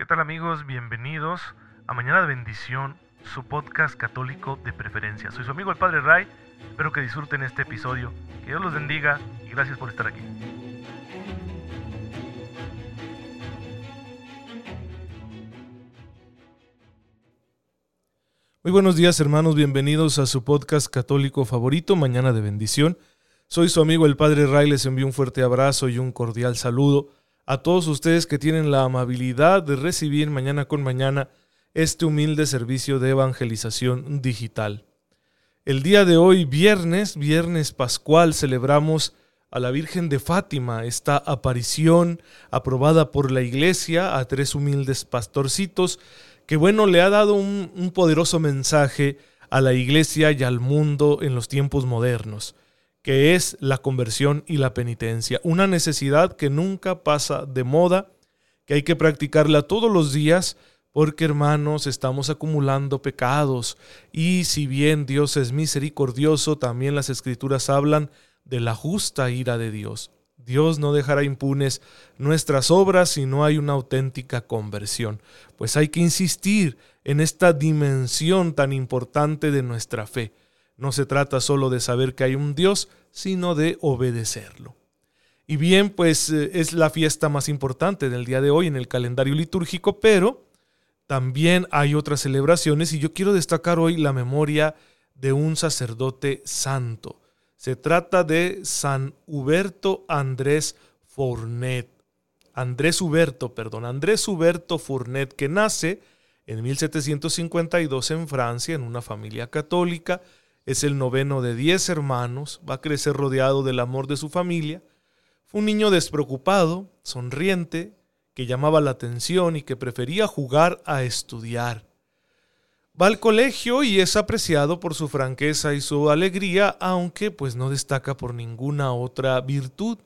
¿Qué tal amigos? Bienvenidos a Mañana de Bendición, su podcast católico de preferencia. Soy su amigo el Padre Ray, espero que disfruten este episodio. Que Dios los bendiga y gracias por estar aquí. Muy buenos días hermanos, bienvenidos a su podcast católico favorito, Mañana de Bendición. Soy su amigo el Padre Ray, les envío un fuerte abrazo y un cordial saludo a todos ustedes que tienen la amabilidad de recibir mañana con mañana este humilde servicio de evangelización digital. El día de hoy, viernes, viernes pascual, celebramos a la Virgen de Fátima, esta aparición aprobada por la Iglesia a tres humildes pastorcitos, que bueno, le ha dado un, un poderoso mensaje a la Iglesia y al mundo en los tiempos modernos que es la conversión y la penitencia. Una necesidad que nunca pasa de moda, que hay que practicarla todos los días, porque hermanos, estamos acumulando pecados y si bien Dios es misericordioso, también las escrituras hablan de la justa ira de Dios. Dios no dejará impunes nuestras obras si no hay una auténtica conversión. Pues hay que insistir en esta dimensión tan importante de nuestra fe. No se trata solo de saber que hay un Dios, sino de obedecerlo. Y bien, pues eh, es la fiesta más importante del día de hoy en el calendario litúrgico, pero también hay otras celebraciones y yo quiero destacar hoy la memoria de un sacerdote santo. Se trata de San Huberto Andrés Fournet. Andrés Huberto, perdón, Andrés Huberto Fournet, que nace en 1752 en Francia en una familia católica, es el noveno de diez hermanos, va a crecer rodeado del amor de su familia. Fue un niño despreocupado, sonriente, que llamaba la atención y que prefería jugar a estudiar. Va al colegio y es apreciado por su franqueza y su alegría, aunque pues no destaca por ninguna otra virtud.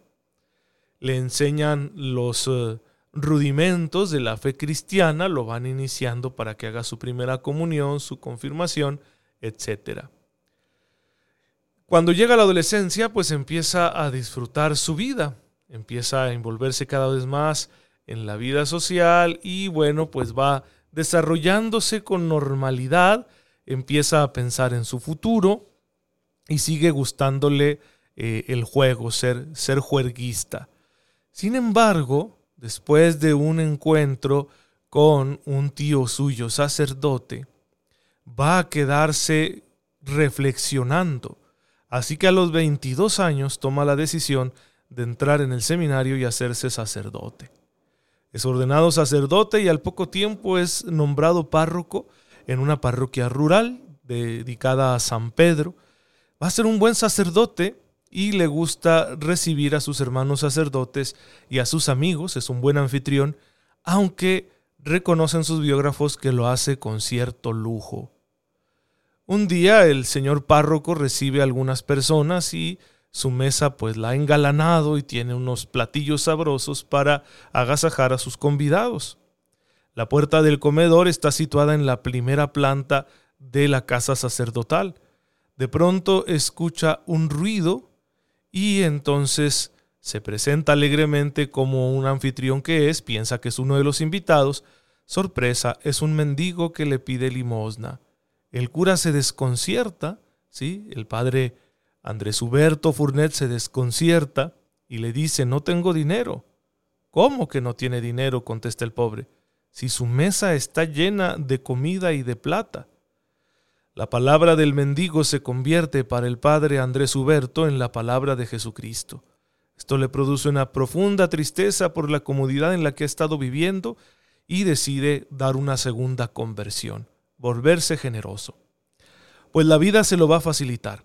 Le enseñan los eh, rudimentos de la fe cristiana, lo van iniciando para que haga su primera comunión, su confirmación, etcétera. Cuando llega la adolescencia, pues empieza a disfrutar su vida, empieza a envolverse cada vez más en la vida social y bueno, pues va desarrollándose con normalidad, empieza a pensar en su futuro y sigue gustándole eh, el juego, ser, ser juerguista. Sin embargo, después de un encuentro con un tío suyo sacerdote, va a quedarse reflexionando Así que a los 22 años toma la decisión de entrar en el seminario y hacerse sacerdote. Es ordenado sacerdote y al poco tiempo es nombrado párroco en una parroquia rural dedicada a San Pedro. Va a ser un buen sacerdote y le gusta recibir a sus hermanos sacerdotes y a sus amigos, es un buen anfitrión, aunque reconocen sus biógrafos que lo hace con cierto lujo. Un día el señor párroco recibe a algunas personas y su mesa pues la ha engalanado y tiene unos platillos sabrosos para agasajar a sus convidados. La puerta del comedor está situada en la primera planta de la casa sacerdotal. De pronto escucha un ruido y entonces se presenta alegremente como un anfitrión que es, piensa que es uno de los invitados. Sorpresa, es un mendigo que le pide limosna. El cura se desconcierta, ¿sí? El padre Andrés Huberto Furnet se desconcierta y le dice, no tengo dinero. ¿Cómo que no tiene dinero? contesta el pobre, si su mesa está llena de comida y de plata. La palabra del mendigo se convierte para el padre Andrés Huberto en la palabra de Jesucristo. Esto le produce una profunda tristeza por la comodidad en la que ha estado viviendo y decide dar una segunda conversión volverse generoso. Pues la vida se lo va a facilitar,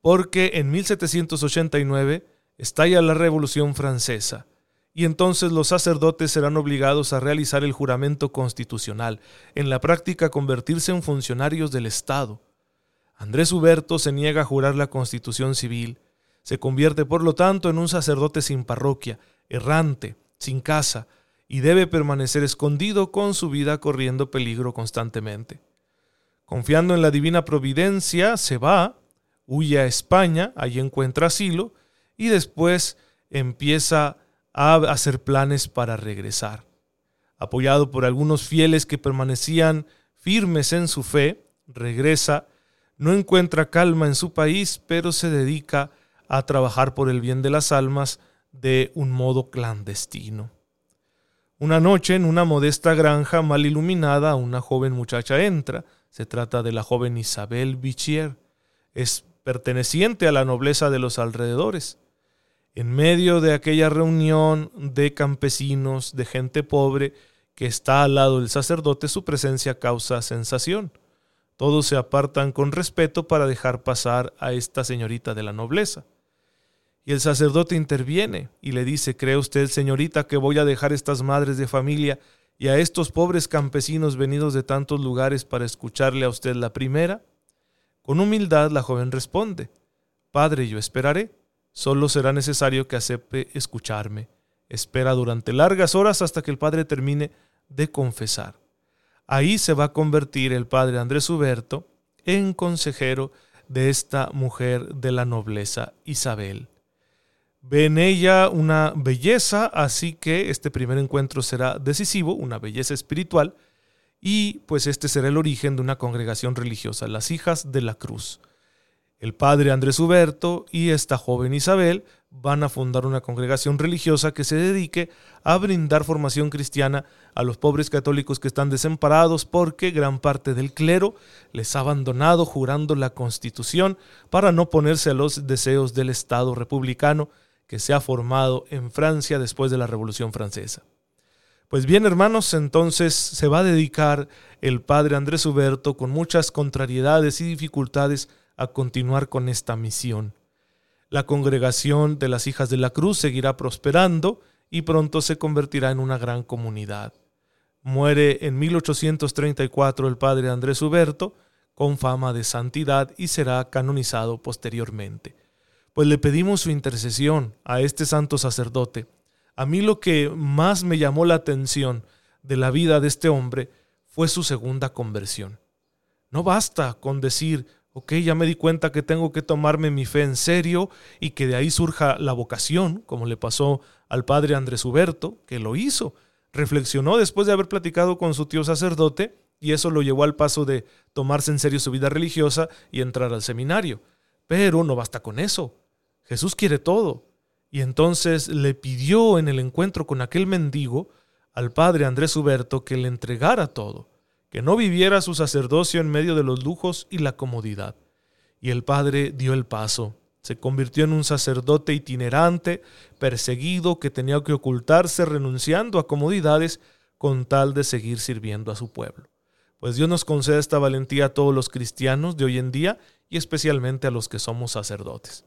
porque en 1789 estalla la Revolución Francesa, y entonces los sacerdotes serán obligados a realizar el juramento constitucional, en la práctica convertirse en funcionarios del Estado. Andrés Huberto se niega a jurar la constitución civil, se convierte por lo tanto en un sacerdote sin parroquia, errante, sin casa, y debe permanecer escondido con su vida corriendo peligro constantemente. Confiando en la divina providencia, se va, huye a España, allí encuentra asilo y después empieza a hacer planes para regresar. apoyado por algunos fieles que permanecían firmes en su fe, regresa, no encuentra calma en su país, pero se dedica a trabajar por el bien de las almas de un modo clandestino. Una noche, en una modesta granja mal iluminada, una joven muchacha entra. Se trata de la joven Isabel Bichier. Es perteneciente a la nobleza de los alrededores. En medio de aquella reunión de campesinos, de gente pobre, que está al lado del sacerdote, su presencia causa sensación. Todos se apartan con respeto para dejar pasar a esta señorita de la nobleza. Y el sacerdote interviene y le dice, ¿cree usted, señorita, que voy a dejar estas madres de familia y a estos pobres campesinos venidos de tantos lugares para escucharle a usted la primera? Con humildad la joven responde, Padre, yo esperaré, solo será necesario que acepte escucharme. Espera durante largas horas hasta que el Padre termine de confesar. Ahí se va a convertir el Padre Andrés Huberto en consejero de esta mujer de la nobleza Isabel. Ve en ella una belleza, así que este primer encuentro será decisivo, una belleza espiritual, y pues este será el origen de una congregación religiosa, las Hijas de la Cruz. El padre Andrés Huberto y esta joven Isabel van a fundar una congregación religiosa que se dedique a brindar formación cristiana a los pobres católicos que están desamparados porque gran parte del clero les ha abandonado jurando la constitución para no ponerse a los deseos del Estado republicano que se ha formado en Francia después de la Revolución Francesa. Pues bien, hermanos, entonces se va a dedicar el padre Andrés Huberto con muchas contrariedades y dificultades a continuar con esta misión. La congregación de las hijas de la cruz seguirá prosperando y pronto se convertirá en una gran comunidad. Muere en 1834 el padre Andrés Huberto, con fama de santidad y será canonizado posteriormente pues le pedimos su intercesión a este santo sacerdote. A mí lo que más me llamó la atención de la vida de este hombre fue su segunda conversión. No basta con decir, ok, ya me di cuenta que tengo que tomarme mi fe en serio y que de ahí surja la vocación, como le pasó al padre Andrés Huberto, que lo hizo. Reflexionó después de haber platicado con su tío sacerdote y eso lo llevó al paso de tomarse en serio su vida religiosa y entrar al seminario. Pero no basta con eso. Jesús quiere todo. Y entonces le pidió en el encuentro con aquel mendigo al padre Andrés Huberto que le entregara todo, que no viviera su sacerdocio en medio de los lujos y la comodidad. Y el padre dio el paso. Se convirtió en un sacerdote itinerante, perseguido, que tenía que ocultarse renunciando a comodidades con tal de seguir sirviendo a su pueblo. Pues Dios nos concede esta valentía a todos los cristianos de hoy en día y especialmente a los que somos sacerdotes.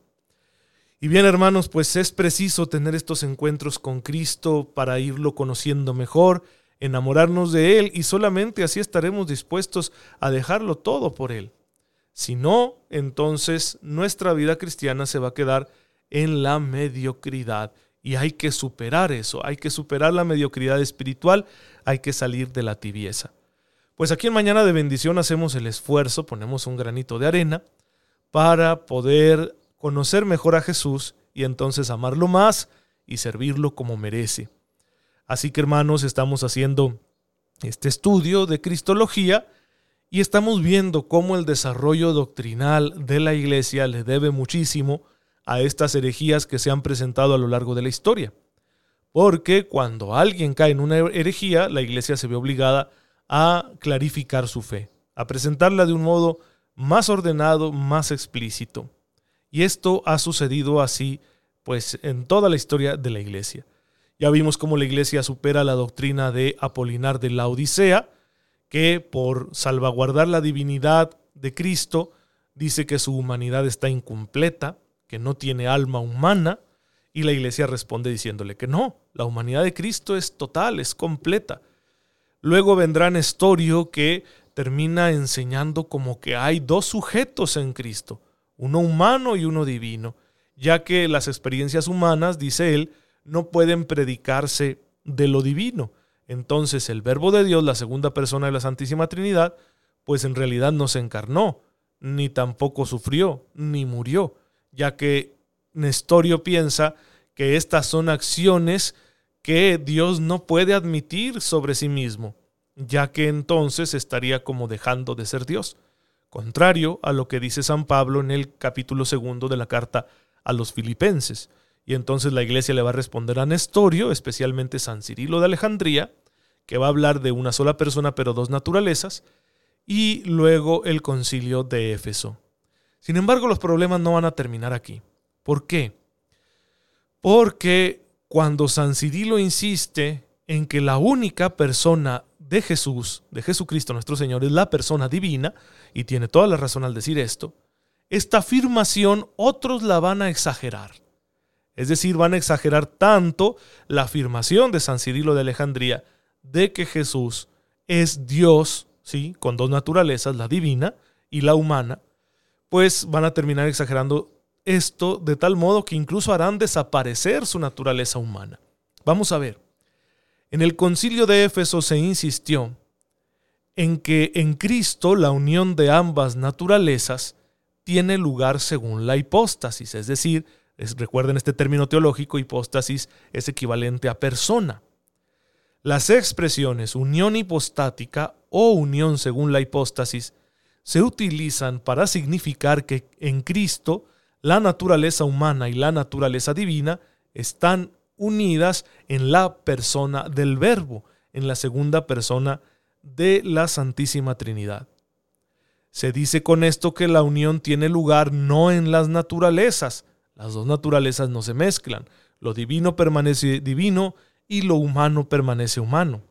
Y bien, hermanos, pues es preciso tener estos encuentros con Cristo para irlo conociendo mejor, enamorarnos de Él y solamente así estaremos dispuestos a dejarlo todo por Él. Si no, entonces nuestra vida cristiana se va a quedar en la mediocridad y hay que superar eso, hay que superar la mediocridad espiritual, hay que salir de la tibieza. Pues aquí en Mañana de Bendición hacemos el esfuerzo, ponemos un granito de arena para poder conocer mejor a Jesús y entonces amarlo más y servirlo como merece. Así que hermanos, estamos haciendo este estudio de Cristología y estamos viendo cómo el desarrollo doctrinal de la iglesia le debe muchísimo a estas herejías que se han presentado a lo largo de la historia. Porque cuando alguien cae en una herejía, la iglesia se ve obligada a clarificar su fe, a presentarla de un modo más ordenado, más explícito. Y esto ha sucedido así, pues, en toda la historia de la iglesia. Ya vimos cómo la iglesia supera la doctrina de Apolinar de la Odisea, que por salvaguardar la divinidad de Cristo, dice que su humanidad está incompleta, que no tiene alma humana, y la iglesia responde diciéndole que no, la humanidad de Cristo es total, es completa. Luego vendrá Nestorio que termina enseñando como que hay dos sujetos en Cristo, uno humano y uno divino, ya que las experiencias humanas, dice él, no pueden predicarse de lo divino. Entonces el verbo de Dios, la segunda persona de la Santísima Trinidad, pues en realidad no se encarnó, ni tampoco sufrió, ni murió, ya que Nestorio piensa que estas son acciones que Dios no puede admitir sobre sí mismo, ya que entonces estaría como dejando de ser Dios, contrario a lo que dice San Pablo en el capítulo segundo de la carta a los filipenses. Y entonces la iglesia le va a responder a Nestorio, especialmente San Cirilo de Alejandría, que va a hablar de una sola persona pero dos naturalezas, y luego el concilio de Éfeso. Sin embargo, los problemas no van a terminar aquí. ¿Por qué? Porque cuando San Cirilo insiste en que la única persona de Jesús, de Jesucristo nuestro Señor, es la persona divina, y tiene toda la razón al decir esto, esta afirmación otros la van a exagerar. Es decir, van a exagerar tanto la afirmación de San Cirilo de Alejandría de que Jesús es Dios, ¿sí? con dos naturalezas, la divina y la humana, pues van a terminar exagerando esto de tal modo que incluso harán desaparecer su naturaleza humana. Vamos a ver. En el concilio de Éfeso se insistió en que en Cristo la unión de ambas naturalezas tiene lugar según la hipóstasis, es decir, recuerden este término teológico, hipóstasis es equivalente a persona. Las expresiones unión hipostática o unión según la hipóstasis se utilizan para significar que en Cristo la naturaleza humana y la naturaleza divina están unidas en la persona del Verbo, en la segunda persona de la Santísima Trinidad. Se dice con esto que la unión tiene lugar no en las naturalezas, las dos naturalezas no se mezclan, lo divino permanece divino y lo humano permanece humano,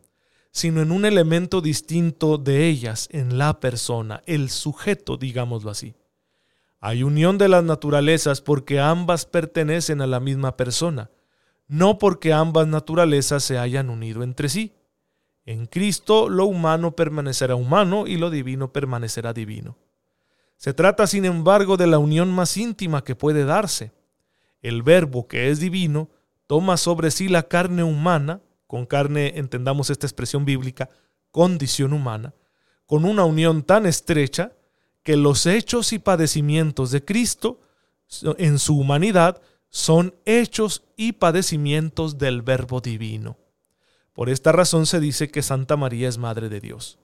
sino en un elemento distinto de ellas, en la persona, el sujeto, digámoslo así. Hay unión de las naturalezas porque ambas pertenecen a la misma persona, no porque ambas naturalezas se hayan unido entre sí. En Cristo lo humano permanecerá humano y lo divino permanecerá divino. Se trata, sin embargo, de la unión más íntima que puede darse. El verbo que es divino toma sobre sí la carne humana, con carne entendamos esta expresión bíblica, condición humana, con una unión tan estrecha que los hechos y padecimientos de Cristo en su humanidad son hechos y padecimientos del Verbo divino. Por esta razón se dice que Santa María es Madre de Dios.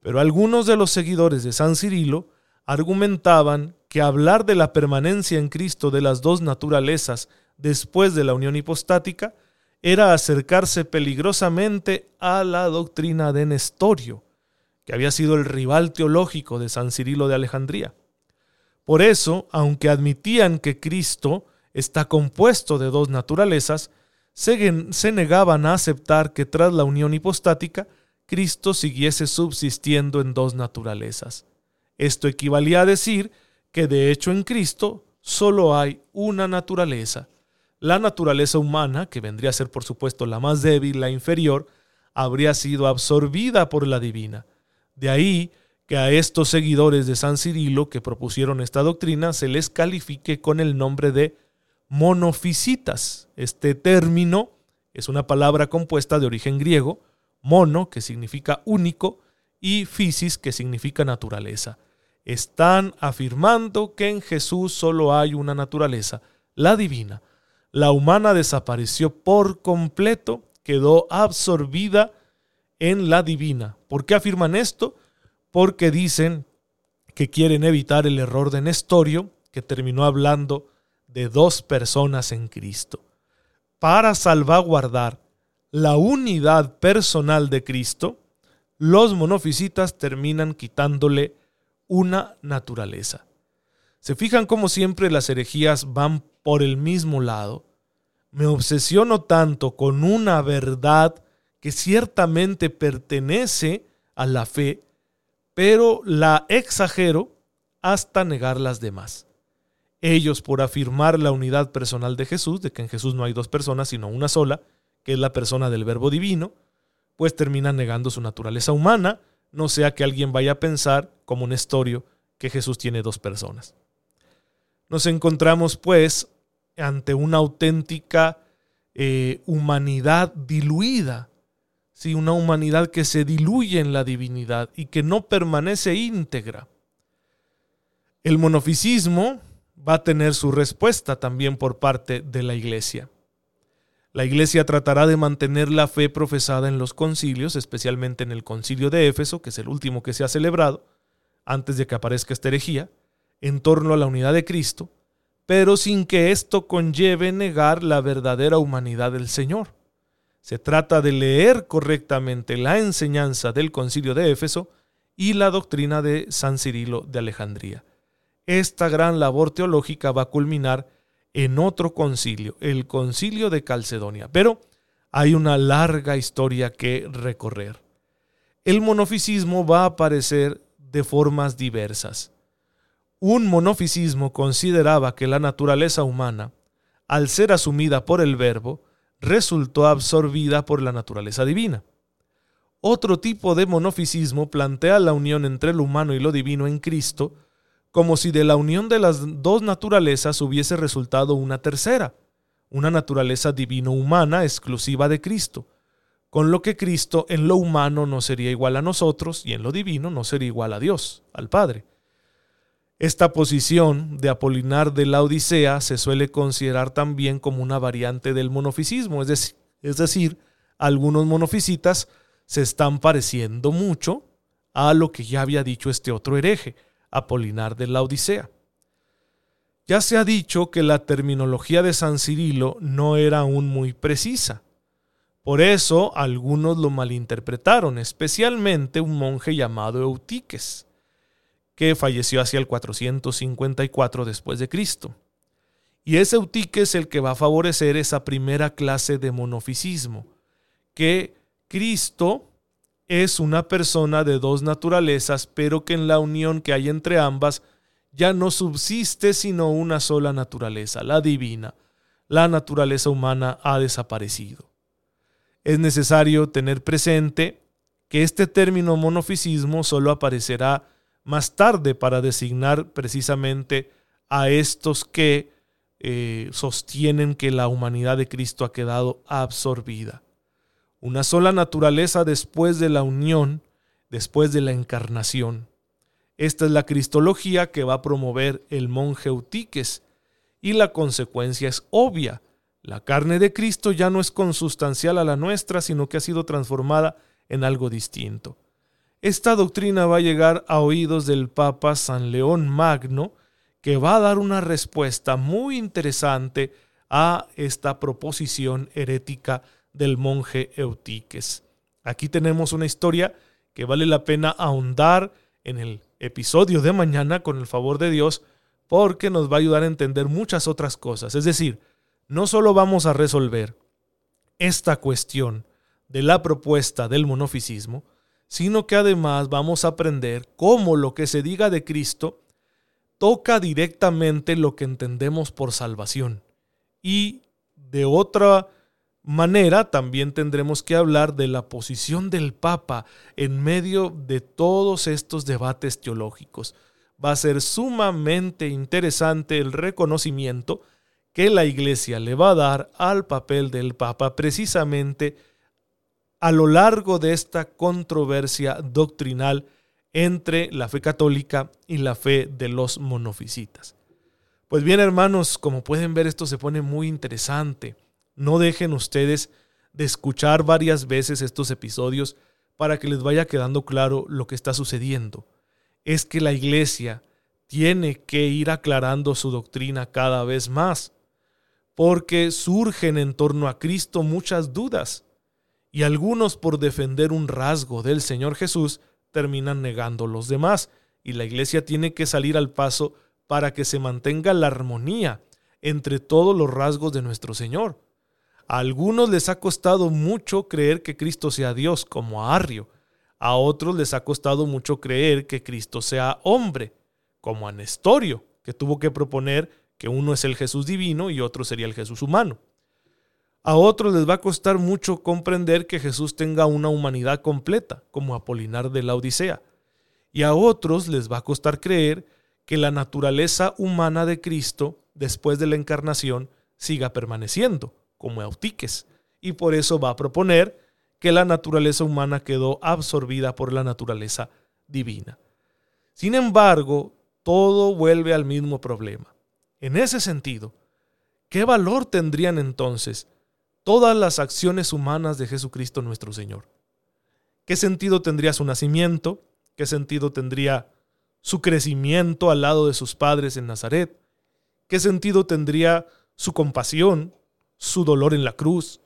Pero algunos de los seguidores de San Cirilo argumentaban que hablar de la permanencia en Cristo de las dos naturalezas después de la unión hipostática era acercarse peligrosamente a la doctrina de Nestorio, que había sido el rival teológico de San Cirilo de Alejandría. Por eso, aunque admitían que Cristo está compuesto de dos naturalezas, se, negaban a aceptar que tras la unión hipostática, Cristo siguiese subsistiendo en dos naturalezas. Esto equivalía a decir que de hecho en Cristo solo hay una naturaleza. La naturaleza humana, que vendría a ser por supuesto la más débil, la inferior, habría sido absorbida por la divina. De ahí que a estos seguidores de San Cirilo que propusieron esta doctrina se les califique con el nombre de monofisitas. Este término es una palabra compuesta de origen griego, mono, que significa único, y physis, que significa naturaleza. Están afirmando que en Jesús solo hay una naturaleza, la divina. La humana desapareció por completo, quedó absorbida en la divina. ¿Por qué afirman esto? Porque dicen que quieren evitar el error de Nestorio, que terminó hablando de dos personas en Cristo. Para salvaguardar la unidad personal de Cristo, los monofisitas terminan quitándole una naturaleza. Se fijan como siempre las herejías van por el mismo lado. Me obsesiono tanto con una verdad que ciertamente pertenece a la fe, pero la exagero hasta negar las demás. Ellos, por afirmar la unidad personal de Jesús, de que en Jesús no hay dos personas, sino una sola, que es la persona del Verbo Divino, pues terminan negando su naturaleza humana, no sea que alguien vaya a pensar, como un estorio, que Jesús tiene dos personas. Nos encontramos, pues, ante una auténtica eh, humanidad diluida ¿sí? una humanidad que se diluye en la divinidad y que no permanece íntegra. El monofisismo va a tener su respuesta también por parte de la iglesia. La Iglesia tratará de mantener la fe profesada en los concilios, especialmente en el concilio de Éfeso, que es el último que se ha celebrado, antes de que aparezca esta herejía, en torno a la unidad de Cristo, pero sin que esto conlleve negar la verdadera humanidad del Señor. Se trata de leer correctamente la enseñanza del concilio de Éfeso y la doctrina de San Cirilo de Alejandría. Esta gran labor teológica va a culminar en otro concilio, el concilio de Calcedonia, pero hay una larga historia que recorrer. El monofisismo va a aparecer de formas diversas. Un monofisismo consideraba que la naturaleza humana, al ser asumida por el verbo, resultó absorbida por la naturaleza divina. Otro tipo de monofisismo plantea la unión entre lo humano y lo divino en Cristo, como si de la unión de las dos naturalezas hubiese resultado una tercera, una naturaleza divino-humana exclusiva de Cristo, con lo que Cristo en lo humano no sería igual a nosotros y en lo divino no sería igual a Dios, al Padre. Esta posición de Apolinar de la Odisea se suele considerar también como una variante del monofisismo, es decir, es decir algunos monofisitas se están pareciendo mucho a lo que ya había dicho este otro hereje, Apolinar de la Odisea. Ya se ha dicho que la terminología de San Cirilo no era aún muy precisa. Por eso algunos lo malinterpretaron, especialmente un monje llamado Eutiques, que falleció hacia el 454 después de Cristo. Y es Eutiques el que va a favorecer esa primera clase de monofisismo, que Cristo es una persona de dos naturalezas, pero que en la unión que hay entre ambas ya no subsiste sino una sola naturaleza, la divina. La naturaleza humana ha desaparecido. Es necesario tener presente que este término monofisismo solo aparecerá más tarde para designar precisamente a estos que eh, sostienen que la humanidad de Cristo ha quedado absorbida una sola naturaleza después de la unión, después de la encarnación. Esta es la cristología que va a promover el monje Eutiques, y la consecuencia es obvia. La carne de Cristo ya no es consustancial a la nuestra, sino que ha sido transformada en algo distinto. Esta doctrina va a llegar a oídos del Papa San León Magno, que va a dar una respuesta muy interesante a esta proposición herética del monje Eutiques. Aquí tenemos una historia que vale la pena ahondar en el episodio de mañana con el favor de Dios porque nos va a ayudar a entender muchas otras cosas. Es decir, no solo vamos a resolver esta cuestión de la propuesta del monofisismo, sino que además vamos a aprender cómo lo que se diga de Cristo toca directamente lo que entendemos por salvación. Y de otra manera también tendremos que hablar de la posición del Papa en medio de todos estos debates teológicos. Va a ser sumamente interesante el reconocimiento que la Iglesia le va a dar al papel del Papa precisamente a lo largo de esta controversia doctrinal entre la fe católica y la fe de los monofisitas. Pues bien, hermanos, como pueden ver, esto se pone muy interesante. No dejen ustedes de escuchar varias veces estos episodios para que les vaya quedando claro lo que está sucediendo. Es que la iglesia tiene que ir aclarando su doctrina cada vez más, porque surgen en torno a Cristo muchas dudas, y algunos por defender un rasgo del Señor Jesús terminan negando los demás, y la iglesia tiene que salir al paso para que se mantenga la armonía entre todos los rasgos de nuestro Señor. A algunos les ha costado mucho creer que Cristo sea Dios, como a Arrio. A otros les ha costado mucho creer que Cristo sea hombre, como a Nestorio, que tuvo que proponer que uno es el Jesús divino y otro sería el Jesús humano. A otros les va a costar mucho comprender que Jesús tenga una humanidad completa, como Apolinar de la Odisea. Y a otros les va a costar creer que la naturaleza humana de Cristo, después de la encarnación, siga permaneciendo, como Eutiques, y por eso va a proponer que la naturaleza humana quedó absorbida por la naturaleza divina. Sin embargo, todo vuelve al mismo problema. En ese sentido, ¿qué valor tendrían entonces todas las acciones humanas de Jesucristo nuestro Señor. ¿Qué sentido tendría su nacimiento? ¿Qué sentido tendría su crecimiento al lado de sus padres en Nazaret? ¿Qué sentido tendría su compasión, su dolor en la cruz,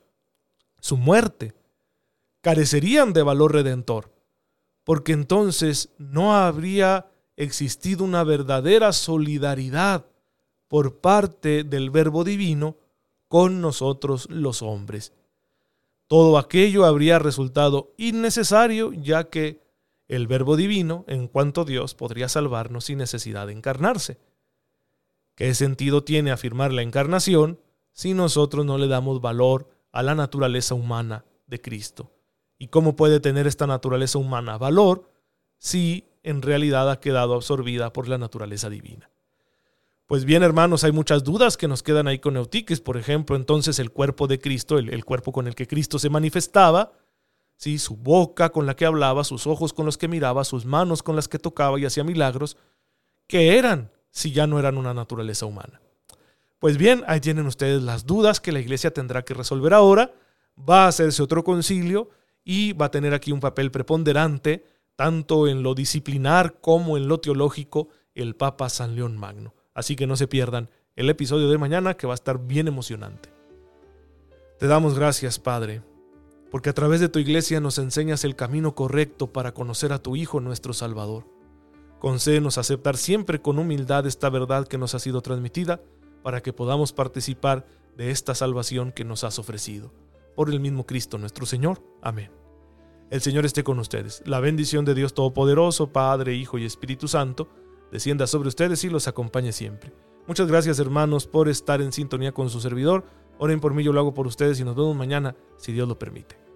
su muerte? Carecerían de valor redentor, porque entonces no habría existido una verdadera solidaridad por parte del Verbo Divino con nosotros los hombres. Todo aquello habría resultado innecesario ya que el Verbo Divino, en cuanto Dios, podría salvarnos sin necesidad de encarnarse. ¿Qué sentido tiene afirmar la encarnación si nosotros no le damos valor a la naturaleza humana de Cristo? ¿Y cómo puede tener esta naturaleza humana valor si en realidad ha quedado absorbida por la naturaleza divina? Pues bien, hermanos, hay muchas dudas que nos quedan ahí con Eutiques. Por ejemplo, entonces el cuerpo de Cristo, el, el cuerpo con el que Cristo se manifestaba, ¿sí? su boca con la que hablaba, sus ojos con los que miraba, sus manos con las que tocaba y hacía milagros, ¿qué eran si ya no eran una naturaleza humana? Pues bien, ahí tienen ustedes las dudas que la iglesia tendrá que resolver ahora. Va a hacerse otro concilio y va a tener aquí un papel preponderante, tanto en lo disciplinar como en lo teológico, el Papa San León Magno. Así que no se pierdan el episodio de mañana que va a estar bien emocionante. Te damos gracias, Padre, porque a través de tu iglesia nos enseñas el camino correcto para conocer a tu Hijo nuestro Salvador. Concédenos aceptar siempre con humildad esta verdad que nos ha sido transmitida para que podamos participar de esta salvación que nos has ofrecido. Por el mismo Cristo nuestro Señor. Amén. El Señor esté con ustedes. La bendición de Dios Todopoderoso, Padre, Hijo y Espíritu Santo, descienda sobre ustedes y los acompañe siempre. Muchas gracias hermanos por estar en sintonía con su servidor. Oren por mí, yo lo hago por ustedes y nos vemos mañana si Dios lo permite.